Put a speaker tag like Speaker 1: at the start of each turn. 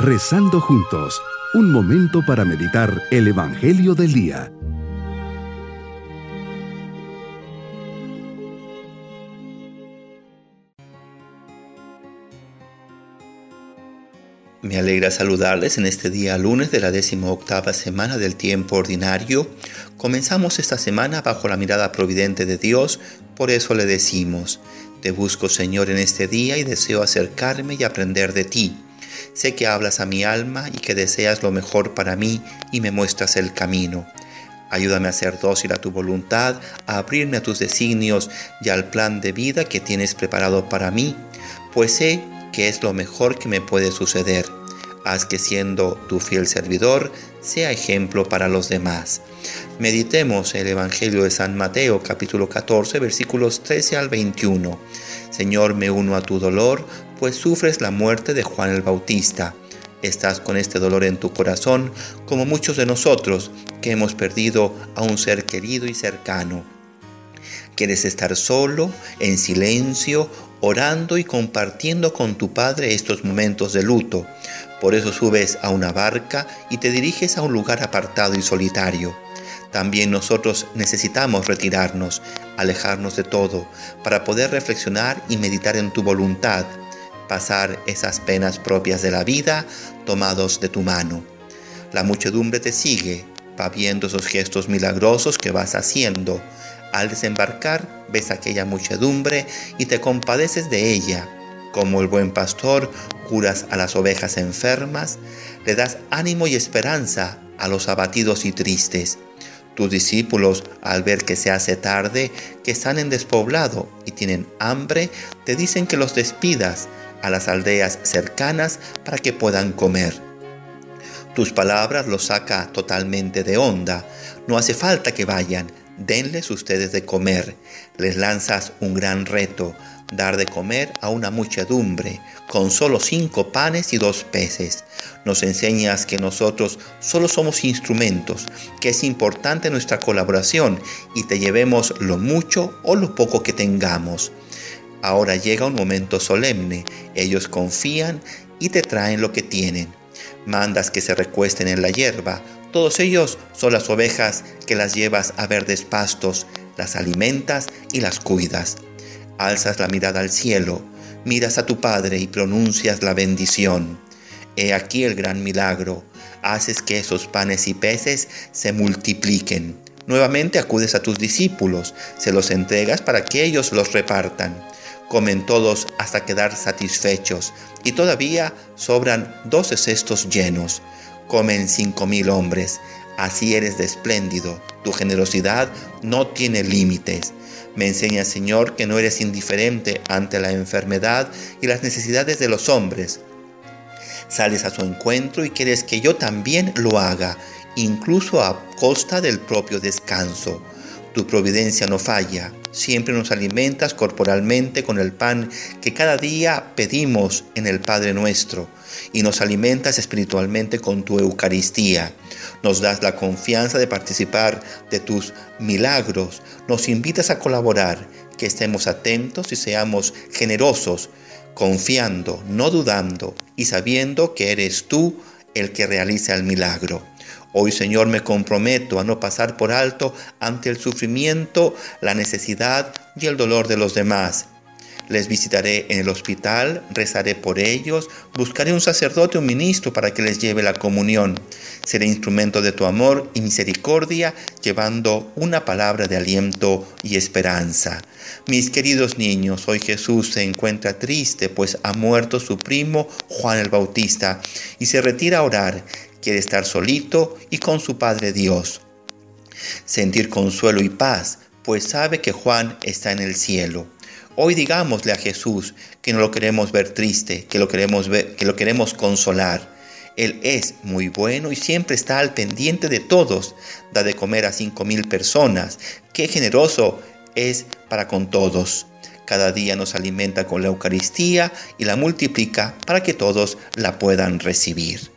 Speaker 1: Rezando juntos, un momento para meditar el Evangelio del Día.
Speaker 2: Me alegra saludarles en este día lunes de la décima octava semana del tiempo ordinario. Comenzamos esta semana bajo la mirada providente de Dios, por eso le decimos, Te busco Señor en este día y deseo acercarme y aprender de ti. Sé que hablas a mi alma y que deseas lo mejor para mí y me muestras el camino. Ayúdame a ser dócil a tu voluntad, a abrirme a tus designios y al plan de vida que tienes preparado para mí, pues sé que es lo mejor que me puede suceder. Haz que siendo tu fiel servidor sea ejemplo para los demás. Meditemos el Evangelio de San Mateo capítulo 14 versículos 13 al 21. Señor, me uno a tu dolor, pues sufres la muerte de Juan el Bautista. Estás con este dolor en tu corazón, como muchos de nosotros que hemos perdido a un ser querido y cercano. Quieres estar solo, en silencio, orando y compartiendo con tu Padre estos momentos de luto. Por eso subes a una barca y te diriges a un lugar apartado y solitario. También nosotros necesitamos retirarnos, alejarnos de todo, para poder reflexionar y meditar en tu voluntad, pasar esas penas propias de la vida tomados de tu mano. La muchedumbre te sigue, va viendo esos gestos milagrosos que vas haciendo. Al desembarcar ves aquella muchedumbre y te compadeces de ella. Como el buen pastor, curas a las ovejas enfermas, le das ánimo y esperanza a los abatidos y tristes. Tus discípulos, al ver que se hace tarde, que están en despoblado y tienen hambre, te dicen que los despidas a las aldeas cercanas para que puedan comer. Tus palabras los saca totalmente de onda. No hace falta que vayan, denles ustedes de comer. Les lanzas un gran reto, dar de comer a una muchedumbre, con solo cinco panes y dos peces. Nos enseñas que nosotros solo somos instrumentos, que es importante nuestra colaboración y te llevemos lo mucho o lo poco que tengamos. Ahora llega un momento solemne, ellos confían y te traen lo que tienen. Mandas que se recuesten en la hierba, todos ellos son las ovejas que las llevas a verdes pastos, las alimentas y las cuidas. Alzas la mirada al cielo, miras a tu Padre y pronuncias la bendición. He aquí el gran milagro, haces que esos panes y peces se multipliquen. Nuevamente acudes a tus discípulos, se los entregas para que ellos los repartan. Comen todos hasta quedar satisfechos y todavía sobran doce cestos llenos. Comen cinco mil hombres. Así eres de espléndido. Tu generosidad no tiene límites. Me enseña, Señor, que no eres indiferente ante la enfermedad y las necesidades de los hombres. Sales a su encuentro y quieres que yo también lo haga, incluso a costa del propio descanso. Tu providencia no falla. Siempre nos alimentas corporalmente con el pan que cada día pedimos en el Padre nuestro y nos alimentas espiritualmente con tu Eucaristía. Nos das la confianza de participar de tus milagros. Nos invitas a colaborar, que estemos atentos y seamos generosos, confiando, no dudando y sabiendo que eres tú el que realiza el milagro. Hoy, Señor, me comprometo a no pasar por alto ante el sufrimiento, la necesidad y el dolor de los demás. Les visitaré en el hospital, rezaré por ellos, buscaré un sacerdote o un ministro para que les lleve la comunión. Seré instrumento de tu amor y misericordia, llevando una palabra de aliento y esperanza. Mis queridos niños, hoy Jesús se encuentra triste, pues ha muerto su primo Juan el Bautista, y se retira a orar quiere estar solito y con su Padre Dios. Sentir consuelo y paz, pues sabe que Juan está en el cielo. Hoy digámosle a Jesús que no lo queremos ver triste, que lo queremos ver, que lo queremos consolar. Él es muy bueno y siempre está al pendiente de todos. Da de comer a cinco mil personas. Qué generoso es para con todos. Cada día nos alimenta con la Eucaristía y la multiplica para que todos la puedan recibir.